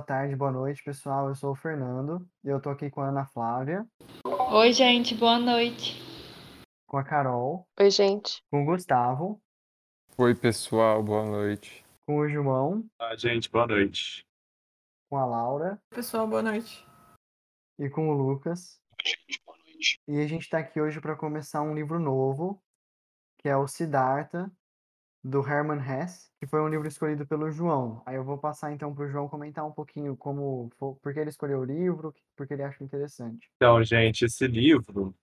Boa tarde, boa noite, pessoal. Eu sou o Fernando e eu tô aqui com a Ana Flávia, Oi, gente, boa noite. com a Carol, Oi, gente. com o Gustavo, Oi, pessoal, boa noite. com o João, Ah, gente, boa noite. com a Laura Pessoal, boa noite. e com o Lucas. E a gente tá aqui hoje para começar um livro novo, que é o Siddhartha, do Hermann Hesse, que foi um livro escolhido pelo João. Aí eu vou passar então pro João comentar um pouquinho como, por que ele escolheu o livro, por que ele acha interessante. Então, gente, esse livro,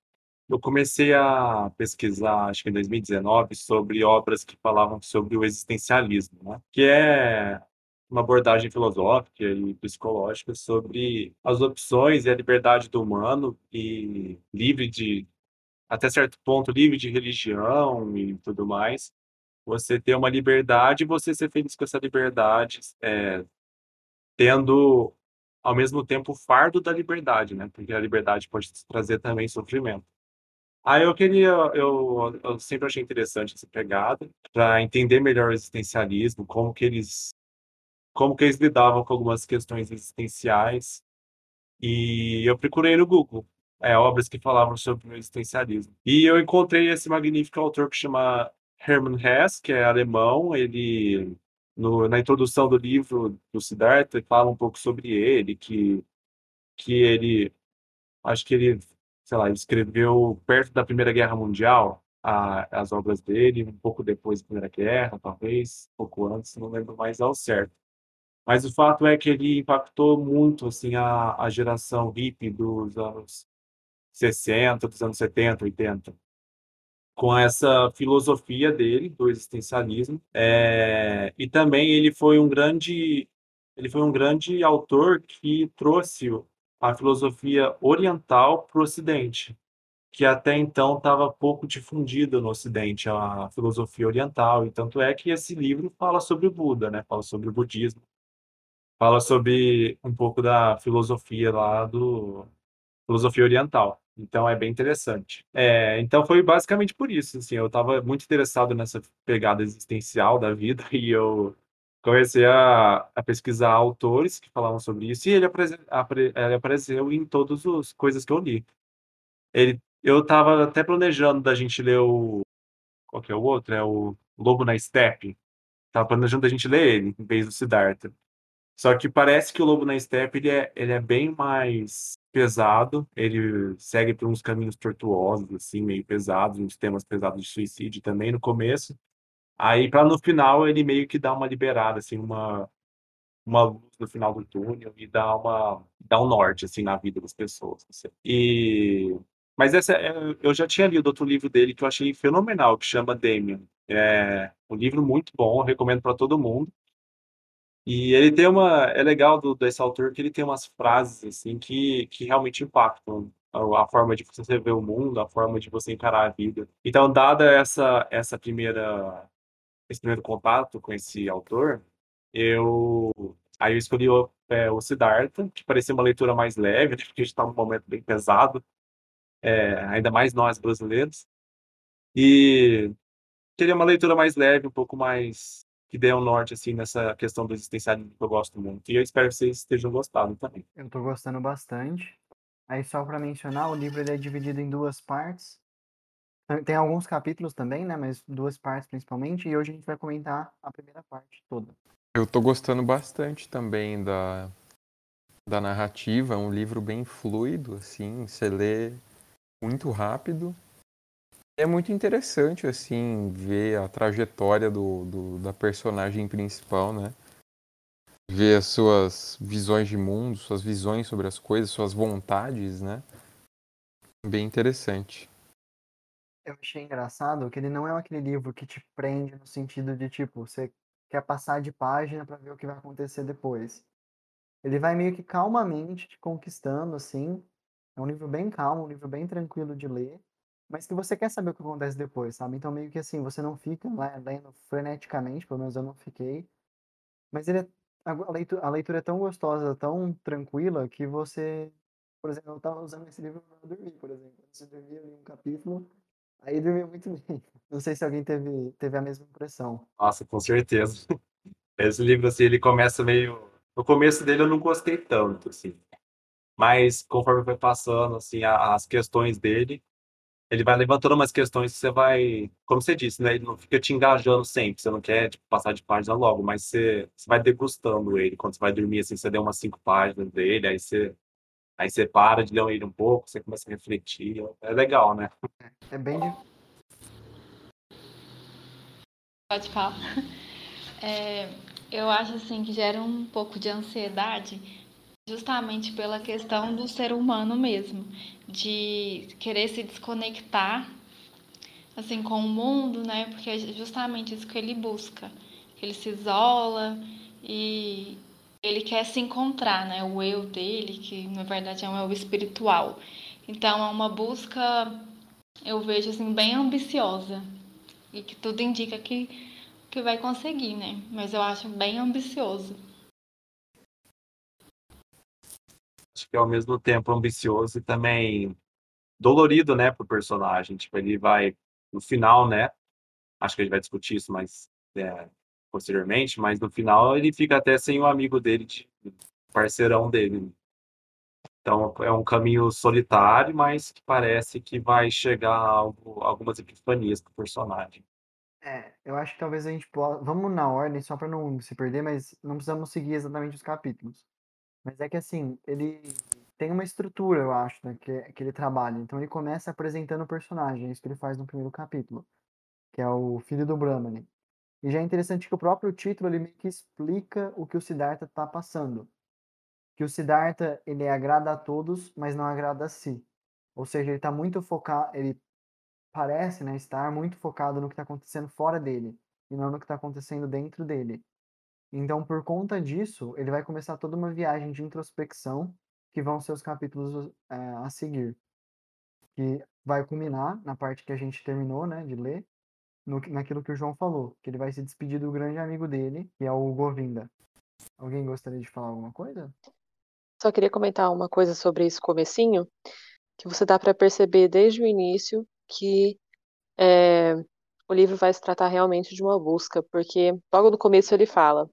eu comecei a pesquisar, acho que em 2019, sobre obras que falavam sobre o existencialismo, né? Que é uma abordagem filosófica e psicológica sobre as opções e a liberdade do humano e livre de, até certo ponto, livre de religião e tudo mais. Você ter uma liberdade e você ser feliz com essa liberdade, é, tendo ao mesmo tempo o fardo da liberdade, né? Porque a liberdade pode trazer também sofrimento. Aí eu queria, eu, eu sempre achei interessante essa pegada para entender melhor o existencialismo, como que eles, como que eles lidavam com algumas questões existenciais. E eu procurei no Google, é, obras que falavam sobre o existencialismo. E eu encontrei esse magnífico autor que chama Hermann Hesse, que é alemão. Ele no, na introdução do livro do Siddhartha, fala um pouco sobre ele, que, que ele, acho que ele, sei lá, escreveu perto da Primeira Guerra Mundial a, as obras dele, um pouco depois da Primeira Guerra, talvez, um pouco antes, não lembro mais ao certo. Mas o fato é que ele impactou muito, assim, a, a geração hippie dos anos 60, dos anos 70, 80 com essa filosofia dele do existencialismo. É, e também ele foi um grande ele foi um grande autor que trouxe a filosofia oriental para o Ocidente que até então estava pouco difundida no Ocidente a filosofia oriental. E tanto é que esse livro fala sobre o Buda né? Fala sobre o budismo. Fala sobre um pouco da filosofia lá do filosofia oriental então é bem interessante. É, então foi basicamente por isso, assim, eu estava muito interessado nessa pegada existencial da vida e eu comecei a, a pesquisar autores que falavam sobre isso e ele, apre- apre- ele apareceu em todas as coisas que eu li. Ele, eu estava até planejando da gente ler o qual que é o outro? É o Lobo na Steppe. Tava planejando da gente ler ele em vez do Siddhartha. Só que parece que o Lobo na Steppe ele é, ele é bem mais pesado, ele segue por uns caminhos tortuosos, assim, meio pesados, uns temas pesados de suicídio também no começo. Aí, para no final, ele meio que dá uma liberada, assim, uma, uma luz no final do túnel e dá uma dá um norte, assim, na vida das pessoas. assim. E... Mas essa, é- eu já tinha lido outro livro dele que eu achei fenomenal, que chama Damien. É um livro muito bom, recomendo para todo mundo. E ele tem uma. É legal do, desse autor que ele tem umas frases assim que, que realmente impactam a, a forma de você ver o mundo, a forma de você encarar a vida. Então, dada essa, essa primeira, esse primeiro contato com esse autor, eu aí eu escolhi o, é, o Siddhartha, que parecia uma leitura mais leve, né, porque a gente está num momento bem pesado, é, ainda mais nós brasileiros. E queria uma leitura mais leve, um pouco mais que dê um norte assim nessa questão do existencialismo que eu gosto muito. E eu espero que vocês estejam gostando também. Eu tô gostando bastante. Aí só para mencionar, o livro ele é dividido em duas partes. Tem- alguns capítulos também, né, mas duas partes principalmente, e hoje a gente vai comentar a primeira parte toda. Eu tô gostando bastante também da, da narrativa, é um livro bem fluido, assim, você lê muito rápido. É muito interessante, assim, ver a trajetória do, do- da personagem principal, né? Ver as suas visões de mundo, suas visões sobre as coisas, suas vontades, né? Bem interessante. Eu achei engraçado que ele não é aquele livro que te prende no sentido de, tipo, você quer passar de página para ver o que vai acontecer depois. Ele vai meio que calmamente te conquistando, assim. É um livro bem calmo, um livro bem tranquilo de ler, mas que você quer saber o que acontece depois, sabe? Então, meio que assim, você não fica lendo freneticamente, pelo menos eu não fiquei. Mas ele é, a, leitura, a leitura é tão gostosa, tão tranquila, que você. Por exemplo, eu estava usando esse livro para dormir, por exemplo. De dormir, eu um capítulo, aí dormi muito bem. Não sei se alguém teve, teve a mesma impressão. Nossa, com certeza. Esse livro, assim, ele começa meio no começo dele eu não gostei tanto, assim. Mas conforme foi passando, assim, as questões dele, ele vai levantando umas questões que você vai, como você disse, né? Ele não fica te engajando sempre. Você não quer tipo, passar de página logo, mas você, você vai degustando ele. Quando você vai dormir, assim, você deu umas cinco páginas dele, aí você, aí você para de ler ele um pouco, você começa a refletir. É legal, né? É bem. Pode falar. É, eu acho assim que gera um pouco de ansiedade justamente pela questão do ser humano mesmo, de querer se desconectar assim com o mundo, né? Porque é justamente isso que ele busca. Ele se isola e ele quer se encontrar, né? O eu dele, que na verdade é um eu espiritual. Então é uma busca, eu vejo assim bem ambiciosa e que tudo indica que que vai conseguir, né? Mas eu acho bem ambicioso. Acho que é ao mesmo tempo ambicioso e também dolorido, né, pro personagem. Tipo, ele vai no final, né? Acho que a gente vai discutir isso mais é, posteriormente, mas no final ele fica até sem o amigo dele, de, parceirão dele. Então é um caminho solitário, mas que parece que vai chegar a algo, algumas epifanias pro personagem. É, eu acho que talvez a gente possa. Vamos na ordem, só para não se perder, mas não precisamos seguir exatamente os capítulos. Mas é que assim, ele tem uma estrutura, eu acho, né, que, que ele trabalha. Então ele começa apresentando o personagem, é isso que ele faz no primeiro capítulo, que é o filho do Brahmani. E já é interessante que o próprio título ele meio que explica o que o Siddhartha está passando. Que o Siddhartha ele agrada a todos, mas não agrada a si. Ou seja, ele está muito focado, ele parece né, estar muito focado no que está acontecendo fora dele e não no que está acontecendo dentro dele. Então, por conta disso, ele vai começar toda uma viagem de introspecção que vão ser os capítulos é, a seguir. Que vai culminar na parte que a gente terminou né, de ler, no, naquilo que o João falou, que ele vai se despedir do grande amigo dele, que é o Govinda. Alguém gostaria de falar alguma coisa? Só queria comentar uma coisa sobre esse comecinho, que você dá para perceber desde o início que é, o livro vai se tratar realmente de uma busca, porque logo no começo ele fala: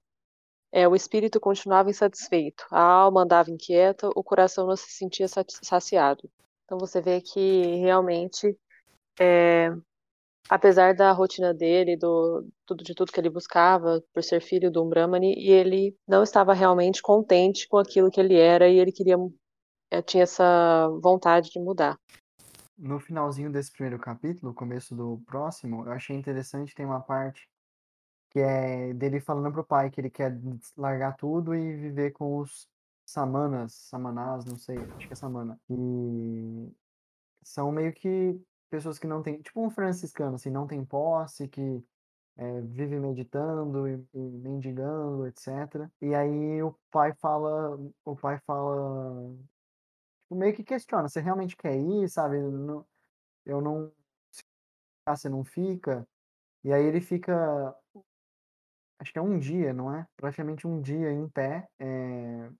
é, o espírito continuava insatisfeito, a alma andava inquieta, o coração não se sentia saciado. Então você vê que realmente, é, apesar da rotina dele, do tudo de tudo que ele buscava por ser filho de um Brahmani, e ele não estava realmente contente com aquilo que ele era e ele queria é, tinha essa vontade de mudar no finalzinho desse primeiro capítulo, começo do próximo, eu achei interessante, tem uma parte que é dele falando pro pai que ele quer largar tudo e viver com os samanas, samanás, não sei, acho que é samana. E são meio que pessoas que não têm, tipo um franciscano, assim, não tem posse, que é, vive meditando e, e mendigando, etc. E aí o pai fala, o pai fala tipo, meio que questiona, você realmente quer ir, sabe? Não, eu não. Se você não fica. E aí ele fica. Acho que é um dia, não é? Praticamente um dia em pé, é, eh,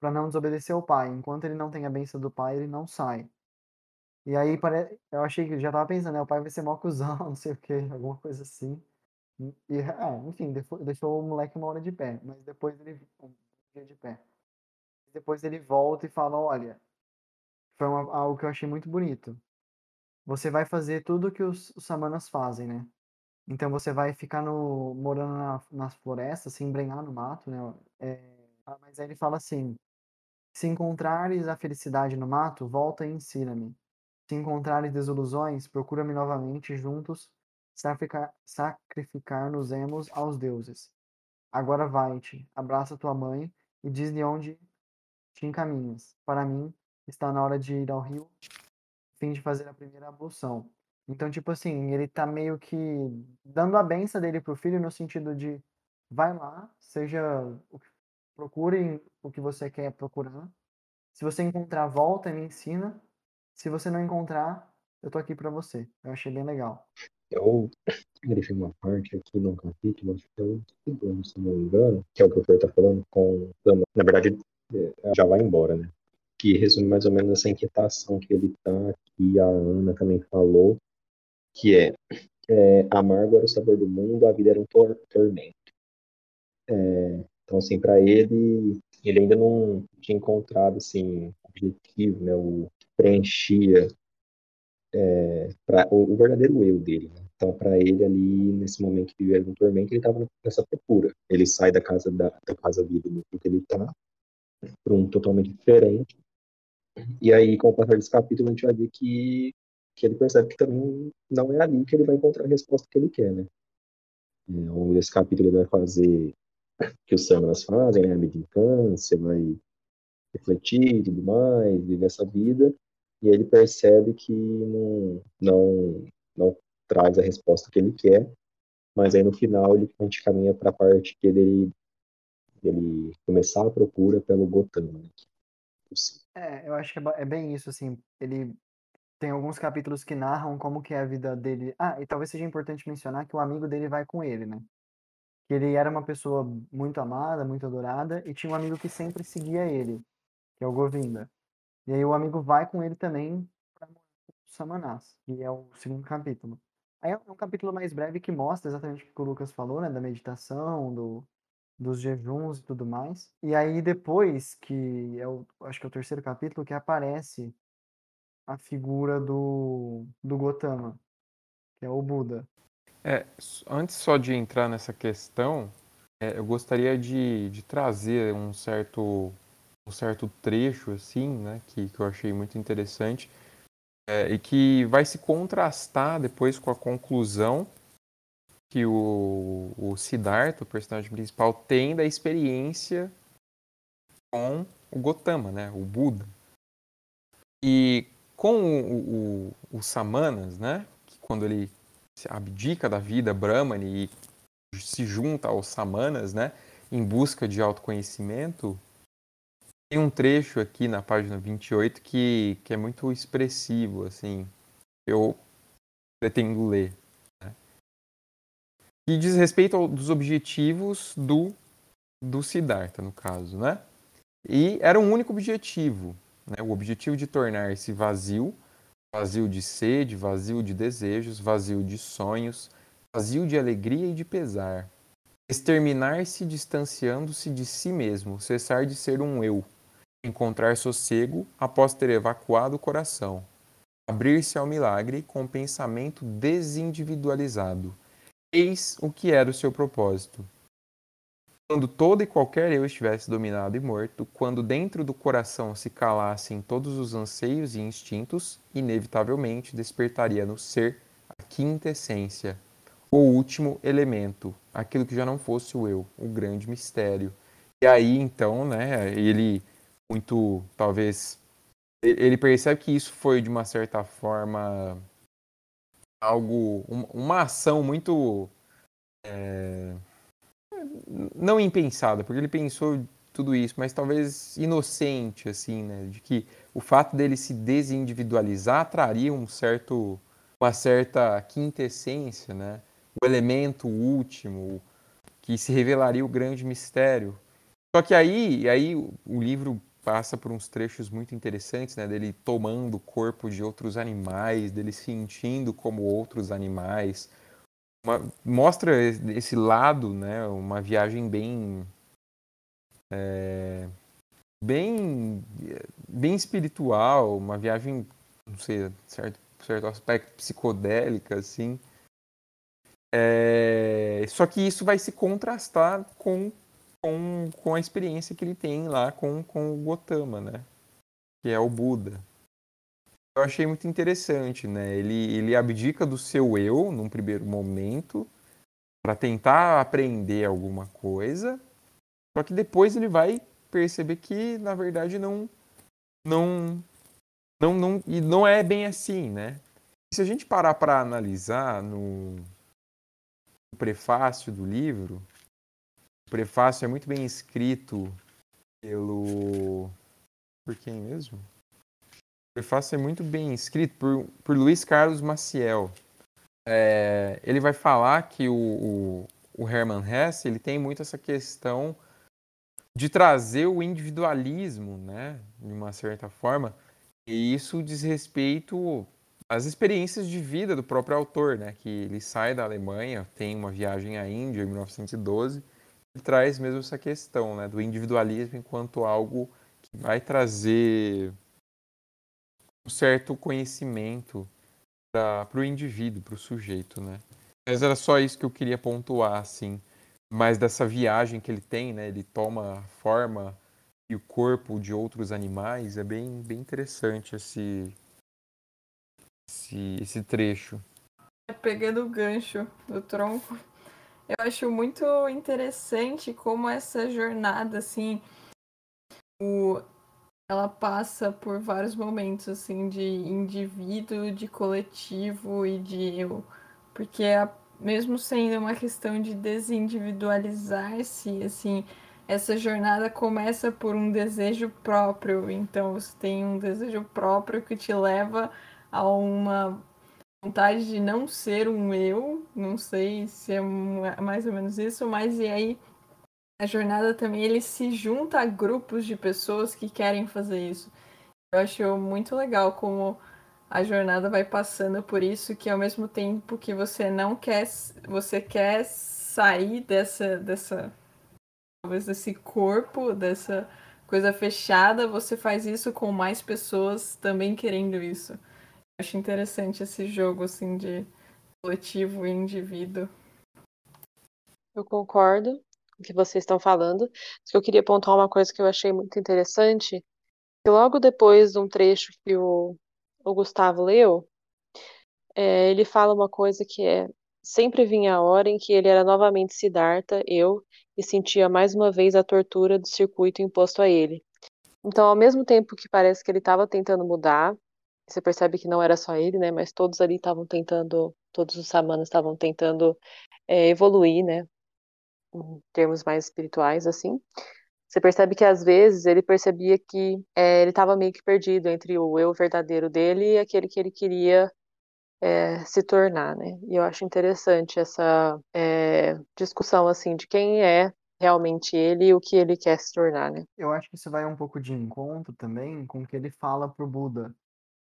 para não desobedecer ao pai. Enquanto ele não tem a benção do pai, ele não sai. E aí pare... eu achei que já tava pensando, né? O pai vai ser mó cuzão, não sei o que, alguma coisa assim. E, é, enfim, deixou o moleque uma hora de pé, mas depois ele. Um dia de pé. Depois ele volta e fala: Olha, foi uma, algo que eu achei muito bonito. Você vai fazer tudo o que os, os samanas fazem, né? Então você vai ficar no, morando na, nas florestas, se embrenhar no mato, né? É, mas aí ele fala assim: se encontrares a felicidade no mato, volta e ensina-me. Se encontrares desilusões, procura-me novamente, juntos sacrificar, sacrificar-nos-emos aos deuses. Agora vai-te, abraça tua mãe e diz-lhe onde te encaminhas. Para mim, está na hora de ir ao rio, fim de fazer a primeira ablução. Então, tipo assim, ele tá meio que dando a benção dele pro filho no sentido de vai lá, seja procurem o que você quer procurar. Se você encontrar, volta e me ensina. Se você não encontrar, eu tô aqui para você. Eu achei bem legal. Eu grifei uma parte aqui no capítulo, acho que é o segundo, se não me engano, que é o que o Fer tá falando com Na verdade, é, já vai embora, né? Que resume mais ou menos essa inquietação que ele tá, que a Ana também falou, que é, é amargo era o sabor do mundo, a vida era um tor tormento. É, então, assim, para ele, ele ainda não tinha encontrado, assim, objetivo, né, o que preenchia é, pra, o, o, verdadeiro eu dele. Né? Então, para ele ali, nesse momento que vivia um tormento, ele estava nessa procura. Ele sai da casa da, da casa vida no que ele está para um totalmente diferente. E aí, com o passar desse capítulo, a gente vai ver que, que ele percebe que também não é ali que ele vai encontrar a resposta que ele quer, né? É, ao longo desse capítulo, ele vai fazer que os samanas fazem, né? A medicância, vai refletir e tudo mais, viver essa vida, e ele percebe que não, não, não traz a resposta que ele quer, mas aí no final ele, a gente caminha para a parte que ele, ele começar a procura pelo Gotama. Né? É, eu acho que é, é bem isso, assim, ele tem alguns capítulos que narram como que é a vida dele. Ah, e talvez seja importante mencionar que o amigo dele vai com ele, né? Que ele era uma pessoa muito amada, muito adorada, e tinha um amigo que sempre seguia ele, que é o Govinda. E aí o amigo vai com ele também para Samanás, que é o segundo capítulo. Aí é um capítulo mais breve que mostra exatamente o que o Lucas falou, né, da meditação, do, dos jejuns e tudo mais. E aí depois, que é o, acho que é o terceiro capítulo, que aparece a figura do, do Gotama, que é o Buda. É, antes só de entrar nessa questão, é, eu gostaria de, de trazer um certo um certo trecho assim, né, que, que eu achei muito interessante é, e que vai se contrastar depois com a conclusão que o, o Siddhartha, o personagem principal, tem da experiência com o Gotama, né, o Buda. E com o, o, o Samanas, né, que quando ele abdica da vida Brahmani e se junta aos Samanas, né, em busca de autoconhecimento, tem um trecho aqui na página 28 que, que é muito expressivo, assim. Eu pretendo ler. Né? E diz respeito aos objetivos do, do Siddhartha, no caso, né? E era um único objetivo, né? o objetivo de tornar-se vazio, vazio de sede, vazio de desejos, vazio de sonhos, vazio de alegria e de pesar. Exterminar-se distanciando-se de si mesmo, cessar de ser um eu, encontrar sossego após ter evacuado o coração, abrir-se ao milagre com pensamento desindividualizado. Eis o que era o seu propósito. Quando todo e qualquer eu estivesse dominado e morto, quando dentro do coração se calassem todos os anseios e instintos, inevitavelmente despertaria no ser a quinta essência, o último elemento, aquilo que já não fosse o eu, o grande mistério. E aí, então, né, ele muito, talvez, ele percebe que isso foi de uma certa forma algo, uma ação muito é, não impensada, porque ele pensou tudo isso, mas talvez inocente, assim, né, de que o fato dele se desindividualizar traria um certo, uma certa quintessência, né, o elemento último que se revelaria o grande mistério. Só que aí, aí o livro passa por uns trechos muito interessantes, né, dele tomando o corpo de outros animais, dele sentindo como outros animais. Uma, mostra esse lado, né, uma viagem bem é, bem bem espiritual, uma viagem, não sei, certo certo aspecto psicodélica assim. É, só que isso vai se contrastar com com, com a experiência que ele tem lá com, com o Gotama, né? Que é o Buda. Eu achei muito interessante, né? Ele, ele abdica do seu eu num primeiro momento para tentar aprender alguma coisa, só que depois ele vai perceber que na verdade não não não não e não é bem assim, né? Se a gente parar para analisar no, no prefácio do livro, prefácio é muito bem escrito pelo. Por quem mesmo? Prefácio é muito bem escrito por, por Luiz Carlos Maciel. É, ele vai falar que o, o, o Hermann Hesse ele tem muito essa questão de trazer o individualismo, né, de uma certa forma, e isso diz respeito às experiências de vida do próprio autor, né, que ele sai da Alemanha, tem uma viagem à Índia em 1912, e traz mesmo essa questão, né, do individualismo enquanto algo que vai trazer um certo conhecimento para o indivíduo, para o sujeito, né. Mas era só isso que eu queria pontuar, assim mas dessa viagem que ele tem, né? Ele toma a forma e o corpo de outros animais. É bem, bem interessante esse, esse, esse trecho. Pegando o gancho do tronco, eu acho muito interessante como essa jornada, assim, o, ela passa por vários momentos, assim, de indivíduo, de coletivo e de eu. Porque a mesmo sendo uma questão de desindividualizar-se, assim, essa jornada começa por um desejo próprio. Então você tem um desejo próprio que te leva a uma vontade de não ser um eu, não sei se é mais ou menos isso, mas e aí a jornada também ele se junta a grupos de pessoas que querem fazer isso. Eu acho muito legal como a jornada vai passando por isso que ao mesmo tempo que você não quer você quer sair dessa dessa talvez desse corpo dessa coisa fechada você faz isso com mais pessoas também querendo isso. Eu acho interessante esse jogo assim de coletivo e indivíduo. Eu concordo que vocês estão falando que eu queria pontuar uma coisa que eu achei muito interessante que logo depois de um trecho que o o Gustavo leu, é, ele fala uma coisa que é sempre vinha a hora em que ele era novamente Siddhartha, eu, e sentia mais uma vez a tortura do circuito imposto a ele. Então, ao mesmo tempo que parece que ele estava tentando mudar, você percebe que não era só ele, né? Mas todos ali estavam tentando, todos os samanas estavam tentando é, evoluir, né? Em termos mais espirituais, assim. Você percebe que às vezes ele percebia que é, ele estava meio que perdido entre o eu verdadeiro dele e aquele que ele queria é, se tornar, né? E eu acho interessante essa é, discussão assim de quem é realmente ele e o que ele quer se tornar, né? Eu acho que isso vai um pouco de encontro também com o que ele fala pro Buda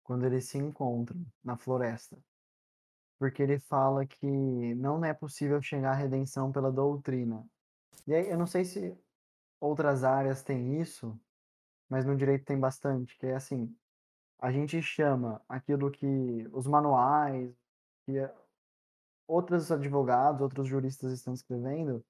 quando eles se encontram na floresta. Porque ele fala que não é possível chegar à redenção pela doutrina. E aí, eu não sei se outras áreas têm isso, mas no direito tem bastante, que é assim, a gente chama aquilo que os manuais, que outros advogados, outros juristas estão escrevendo,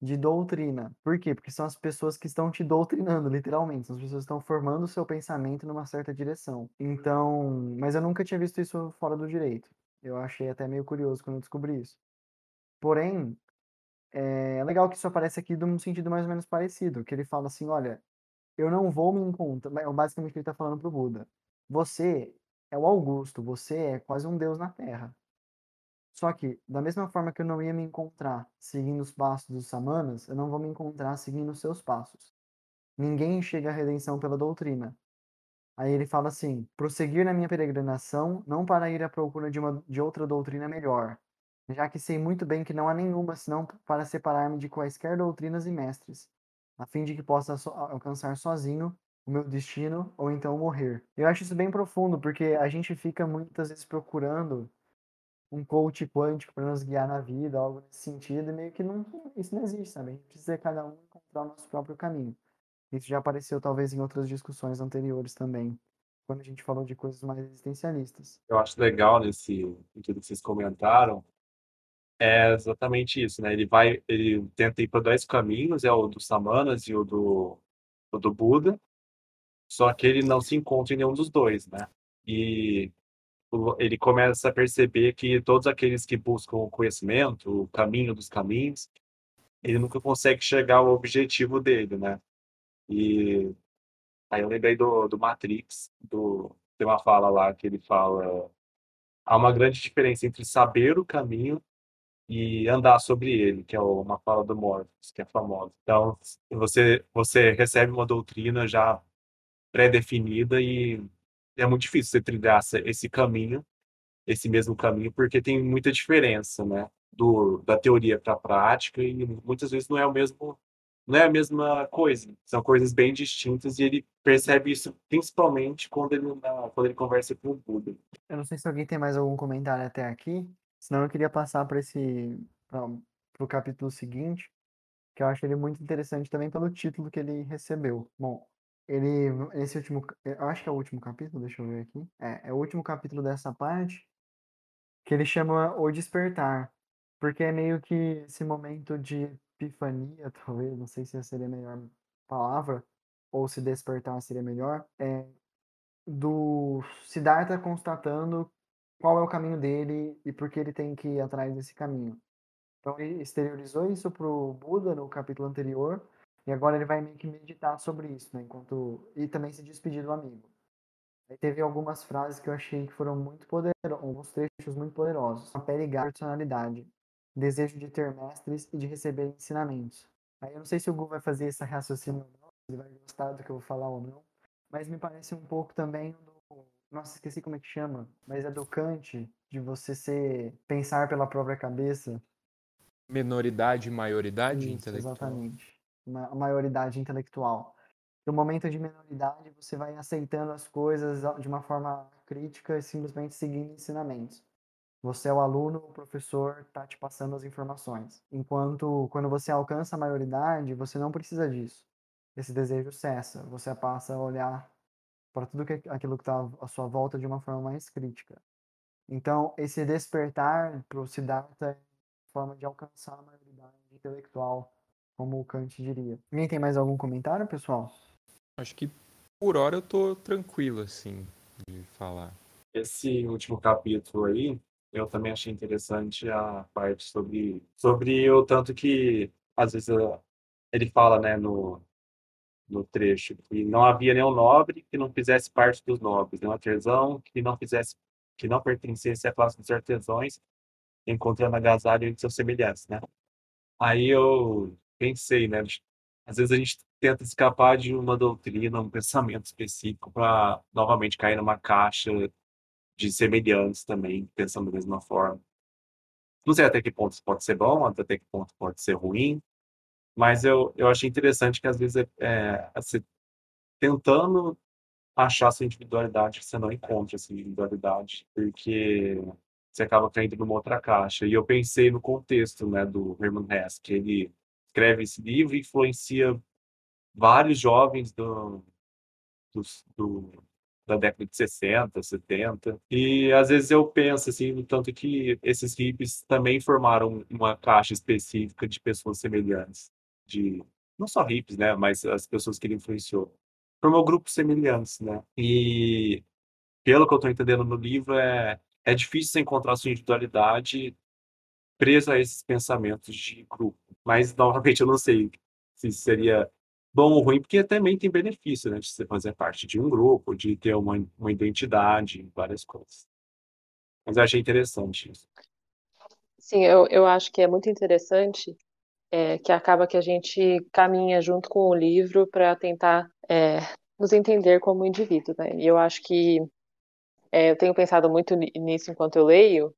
de doutrina. Por quê? Porque são as pessoas que estão te doutrinando, literalmente. São as pessoas que estão formando o seu pensamento numa certa direção. Então, mas eu nunca tinha visto isso fora do direito. Eu achei até meio curioso quando descobri isso. Porém, é legal que isso aparece aqui num sentido mais ou menos parecido, que ele fala assim, olha, eu não vou me encontrar, basicamente o que ele está falando para o Buda. Você é o Augusto, você é quase um deus na Terra. Só que, da mesma forma que eu não ia me encontrar seguindo os passos dos samanas, eu não vou me encontrar seguindo os seus passos. Ninguém chega à redenção pela doutrina. Aí ele fala assim: prosseguir na minha peregrinação, não para ir à procura de, uma, de outra doutrina melhor, já que sei muito bem que não há nenhuma senão para separar-me de quaisquer doutrinas e mestres, a fim de que possa so alcançar sozinho o meu destino ou então morrer. Eu acho isso bem profundo, porque a gente fica muitas vezes procurando um coach quântico para nos guiar na vida, algo nesse sentido, e meio que não, isso não existe, sabe? A gente precisa cada um encontrar o nosso próprio caminho. Isso já apareceu talvez em outras discussões anteriores também, quando a gente falou de coisas mais existencialistas. Eu acho legal nesse tudo que vocês comentaram, é exatamente isso, né? Ele vai, ele tenta ir para dois caminhos, é o dos Samanas e o do, o do Buda, só que ele não se encontra em nenhum dos dois, né? E ele começa a perceber que todos aqueles que buscam o conhecimento, o caminho dos caminhos, ele nunca consegue chegar ao objetivo dele, né? E aí eu lembrei do, do Matrix, do, tem uma fala lá que ele fala há uma grande diferença entre saber o caminho e andar sobre ele, que é uma fala do Morpheus, que é famosa. Então, você, você recebe uma doutrina já pré-definida e é muito difícil você trilhar esse caminho, esse mesmo caminho, porque tem muita diferença, né? Do, da teoria para a prática e muitas vezes não é o mesmo não é a mesma coisa. São coisas bem distintas e ele percebe isso principalmente quando ele quando ele conversa com o Buda. Eu não sei se alguém tem mais algum comentário até aqui senão eu queria passar para esse para o capítulo seguinte que eu acho ele muito interessante também pelo título que ele recebeu. Bom ele esse último eu acho que é o último capítulo deixa eu ver aqui. É, é o último capítulo dessa parte que ele chama O Despertar, porque é meio que esse momento de epifania, talvez, não sei se seria a melhor palavra, ou se despertar seria melhor, é do Siddhartha constatando qual é o caminho dele e por que ele tem que ir atrás desse caminho. Então ele exteriorizou isso para o Buda no capítulo anterior, e agora ele vai meio que meditar sobre isso, né? Enquanto e também se despedir do amigo. Aí teve algumas frases que eu achei que foram muito poderosas, alguns trechos muito poderosos. A pele e personalidade, desejo de ter mestres e de receber ensinamentos. Aí eu não sei se o Gu vai fazer esse raciocínio ou não, se ele vai gostar do que eu vou falar ou não, mas me parece um pouco também do. Nossa, esqueci como é que chama, mas é do Kant, de você ser. pensar pela própria cabeça. Menoridade e maioridade Isso, intelectual. Exatamente. Uma maioridade intelectual no momento de minoridade, você vai aceitando as coisas de uma forma crítica e simplesmente seguindo ensinamentos. Você é o aluno, o professor está te passando as informações. Enquanto, quando você alcança a maioridade, você não precisa disso. Esse desejo cessa. Você passa a olhar para tudo que, aquilo que está à sua volta de uma forma mais crítica. Então, esse despertar para o Siddhartha é forma de alcançar a maioridade intelectual, como o Kant diria. Alguém tem mais algum comentário, pessoal? Acho que por hora eu tô tranquilo, assim, de falar. Esse último capítulo aí, eu também achei interessante a parte sobre, sobre o tanto que, às vezes, ele fala, né, no, no trecho, que não havia nenhum nobre que não fizesse parte dos nobres, nenhum artesão que não fizesse, que não pertencesse à classe dos artesãos, encontrando agasalho entre seus semelhantes, né? Aí eu pensei, né, às vezes a gente tenta escapar de uma doutrina, um pensamento específico para novamente cair numa caixa de semelhantes também, pensando da mesma forma. Não sei até que ponto isso pode ser bom, até que ponto pode ser ruim, mas eu, eu achei interessante que às vezes é, é você tentando achar sua individualidade, você não encontra essa individualidade, porque você acaba caindo numa outra caixa. E eu pensei no contexto né, do Herman Hesse, que ele escreve esse livro e influencia vários jovens do, do, do, da década de 60, 70. E às vezes eu penso assim, no tanto que esses hippies também formaram uma caixa específica de pessoas semelhantes, de não só hippies, né, mas as pessoas que ele influenciou. Formou grupos semelhantes, né? E pelo que eu estou entendendo no livro, é, é difícil você encontrar sua individualidade presa a esses pensamentos de grupo. Mas, novamente, eu não sei se seria bom ou ruim, porque também tem benefício, né, de você fazer parte de um grupo, de ter uma, uma identidade, várias coisas. Mas eu achei interessante isso. Sim, eu, eu acho que é muito interessante é, que acaba que a gente caminha junto com o livro para tentar é, nos entender como indivíduo, né? E eu acho que é, eu tenho pensado muito nisso enquanto eu leio,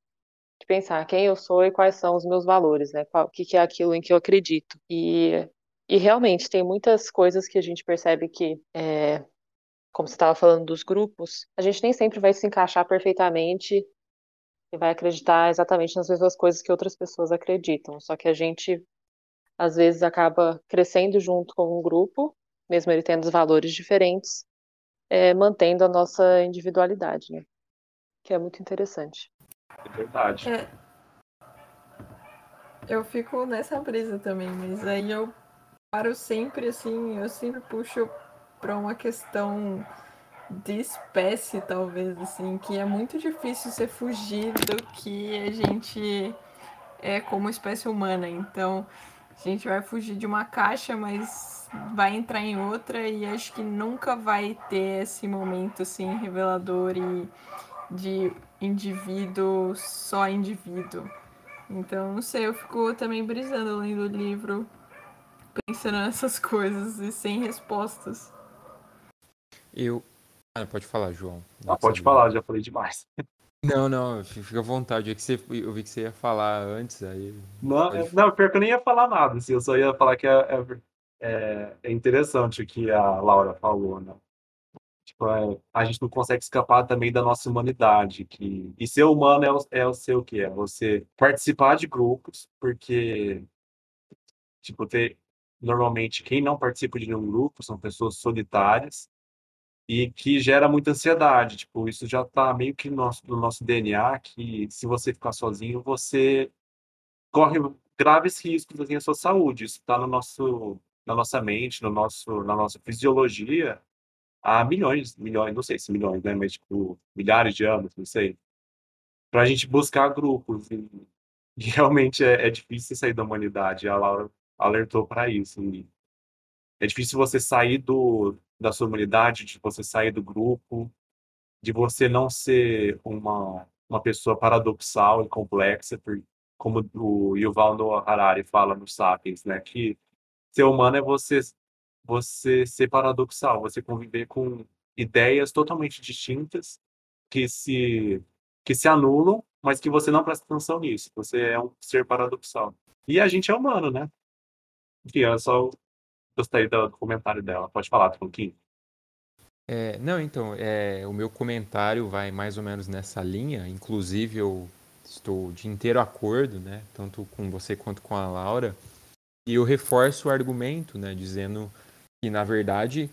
de pensar quem eu sou e quais são os meus valores, né? o que, que é aquilo em que eu acredito. E e realmente tem muitas coisas que a gente percebe que, é, como você estava falando dos grupos, a gente nem sempre vai se encaixar perfeitamente e vai acreditar exatamente nas mesmas coisas que outras pessoas acreditam. Só que a gente, às vezes, acaba crescendo junto com um grupo, mesmo ele tendo valores diferentes, é, mantendo a nossa individualidade, né? Que é muito interessante. É verdade. É. Eu fico nessa brisa também, mas aí eu paro sempre assim, eu sempre puxo para uma questão de espécie, talvez, assim, que é muito difícil você fugir do que a gente é como espécie humana. Então, a gente vai fugir de uma caixa, mas vai entrar em outra e acho que nunca vai ter esse momento assim revelador e de indivíduo só indivíduo. Então, não sei, eu fico também brisando lendo o livro, pensando nessas coisas e sem respostas. Eu. Ah, pode falar, João. Ah, pode falar, já falei demais. Não, não, fica à vontade. É que você, eu vi que você ia falar antes, aí. Não, Pode- não, pior que eu nem ia falar nada, assim, eu só ia falar que é, é, é- é interessante o que a Laura falou, né? Tipo, é, a gente não consegue escapar também da nossa humanidade, que, e ser humano é, o- é o ser o quê? É você participar de grupos, porque, tipo, ter, normalmente quem não participa de nenhum grupo são pessoas solitárias, e que gera muita ansiedade. Tipo, isso já está meio que no nosso, no nosso DNA, que se você ficar sozinho, você corre graves riscos assim, à sua saúde. Isso está no nosso, na nossa mente, no nosso, na nossa fisiologia há milhões, milhões, não sei se milhões, né, mas tipo milhares de anos, não sei, para a gente buscar grupos. E, e realmente é, é difícil sair da humanidade. A Laura alertou para isso. E é difícil você sair do, da sua humanidade, de você sair do grupo, de você não ser uma, uma pessoa paradoxal e complexa, por, como o Yuval Noah Harari fala no Sapiens, né? Que ser humano é você, você ser paradoxal, você conviver com ideias totalmente distintas que se, que se anulam, mas que você não presta atenção nisso. Você é um ser paradoxal. E a gente é humano, né? Enfim, eu só gostei do comentário dela. Pode falar, Tronquinho. É, não, então, é, o meu comentário vai mais ou menos nessa linha. Inclusive, eu estou de inteiro acordo, né? Tanto com você quanto com a Laura. E eu reforço o argumento, né? Dizendo que, na verdade,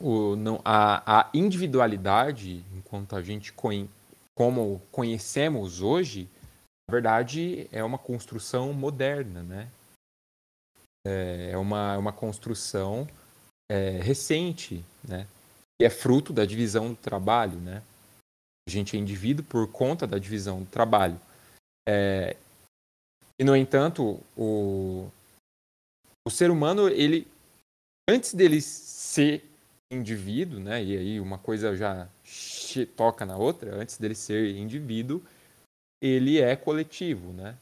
o, não, a, a individualidade, enquanto a gente conhe, como conhecemos hoje, na verdade, é uma construção moderna, né? É, é uma, é uma construção é, recente, né? E é fruto da divisão do trabalho, né? A gente é indivíduo por conta da divisão do trabalho. É, e, no entanto, o, o ser humano, ele, antes dele ser indivíduo, né? E aí uma coisa já toca na outra, antes dele ser indivíduo, ele é coletivo, né?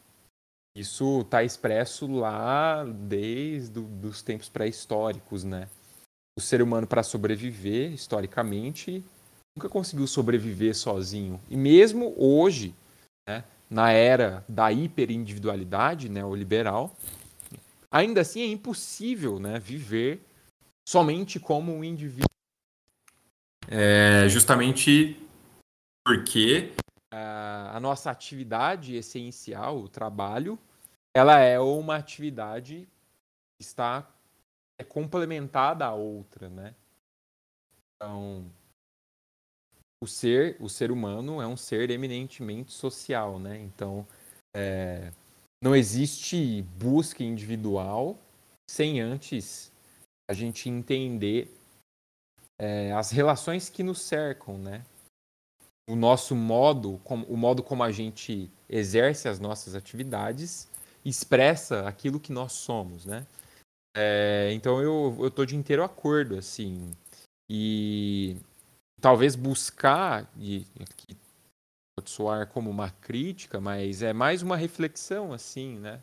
Isso está expresso lá desde do- os tempos pré-históricos, né? O ser humano, para sobreviver, historicamente, nunca conseguiu sobreviver sozinho. E mesmo hoje, né, na era da hiperindividualidade neoliberal, ainda assim é impossível né, viver somente como um indivíduo. É justamente porque a, nossa atividade essencial, o trabalho, ela é uma atividade que está é complementada à outra, né? Então, o ser, o ser humano é um ser eminentemente social, né? Então, é, não existe busca individual sem antes a gente entender é, as relações que nos cercam, né? O nosso modo, o modo como a gente exerce as nossas atividades expressa aquilo que nós somos, né? É, então eu, eu tô de inteiro acordo, assim. E talvez buscar, e aqui pode soar como uma crítica, mas é mais uma reflexão, assim, né?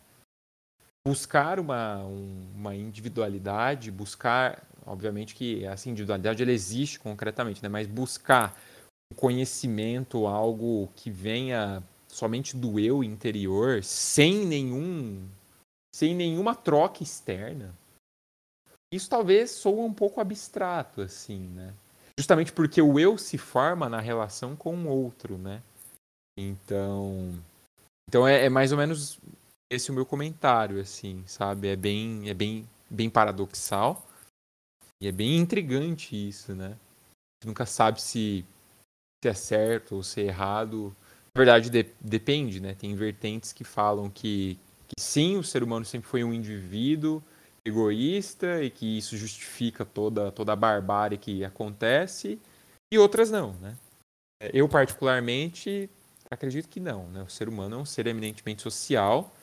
Buscar uma, um- uma individualidade, buscar, obviamente que essa individualidade ela existe concretamente, né? Mas buscar conhecimento, algo que venha somente do eu interior, sem nenhum, sem nenhuma troca externa. Isso talvez soa um pouco abstrato, assim, né? Justamente porque o eu se forma na relação com o outro, né? Então, então é, é mais ou menos esse o meu comentário, assim, sabe? É bem, é bem, bem paradoxal e é bem intrigante isso, né? Você nunca sabe se, se é certo ou se é errado. Na verdade, de- depende, né? Tem vertentes que falam que, que sim, o ser humano sempre foi um indivíduo egoísta e que isso justifica toda, toda a barbárie que acontece, e outras não, né? Eu, particularmente, acredito que não, né? O ser humano é um ser eminentemente social.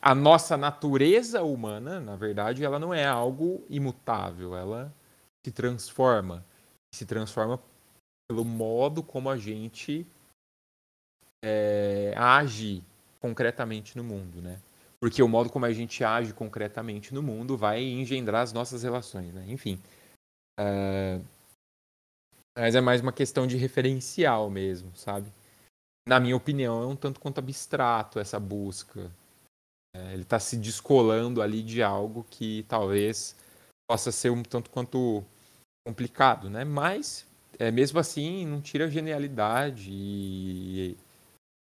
A nossa natureza humana, na verdade, ela não é algo imutável, ela se transforma. Se transforma pelo modo como a gente é, age concretamente no mundo, né? Porque o modo como a gente age concretamente no mundo vai engendrar as nossas relações, né? Enfim. Uh, mas é mais uma questão de referencial mesmo, sabe? Na minha opinião, é um tanto quanto abstrato essa busca. É, ele está se descolando ali de algo que talvez possa ser um tanto quanto complicado, né? Mas é, mesmo assim não tira a genialidade e,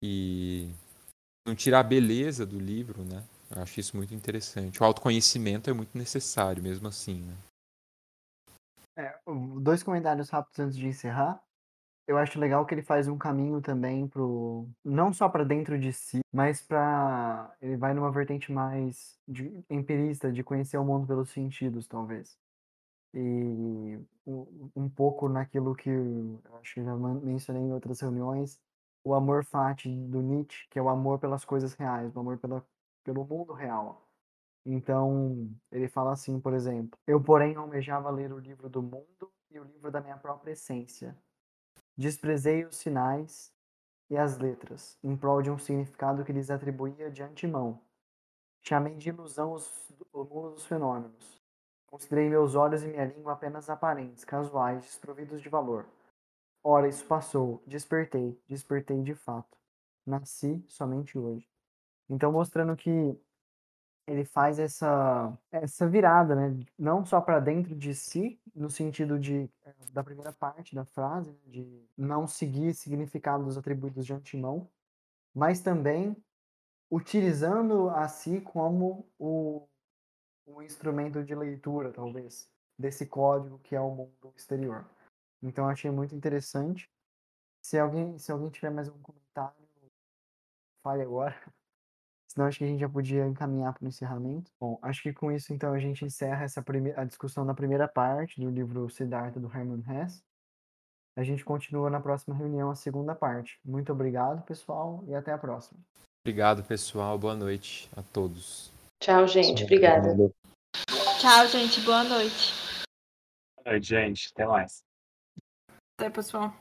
e não tira a beleza do livro, né? Eu acho isso muito interessante. O autoconhecimento é muito necessário, mesmo assim, né? É, dois comentários rápidos antes de encerrar. Eu acho legal que ele faz um caminho também pro não só para dentro de si, mas para ele vai numa vertente mais de, empirista, de conhecer o mundo pelos sentidos, talvez. E um, pouco naquilo que eu acho que já mencionei em outras reuniões, o amor fati do Nietzsche, que é o amor pelas coisas reais, o amor pela, pelo mundo real. Então, ele fala assim, por exemplo: Eu, porém, almejava ler o livro do mundo e o livro da minha própria essência Desprezei os sinais e as letras, em prol de um significado que lhes atribuía de antemão. Chamei de ilusão os, o mundo dos fenômenos. Considerei meus olhos e minha língua apenas aparentes, casuais, desprovidos de valor. Ora, isso passou. Despertei. Despertei de fato. Nasci somente hoje. Então, mostrando que ele faz essa, essa virada, né? Não só para dentro de si, no sentido de eh, da primeira parte da frase, né? de não seguir significados atribuídos de antemão, mas também utilizando a si como o, o instrumento de leitura, talvez, desse código que é o mundo exterior. Então achei muito interessante. Se alguém, se alguém tiver mais algum comentário, fale agora. Senão acho que a gente já podia encaminhar para o encerramento. Bom, acho que com isso então a gente encerra essa primeira, a discussão da primeira parte do livro Siddhartha do Hermann Hesse. A gente continua na próxima reunião a segunda parte. Muito obrigado, pessoal, e até a próxima. Obrigado, pessoal. Boa noite a todos. Tchau, gente. Obrigada. Tchau, gente. Boa noite. Boa noite, gente. Até mais. Até, pessoal.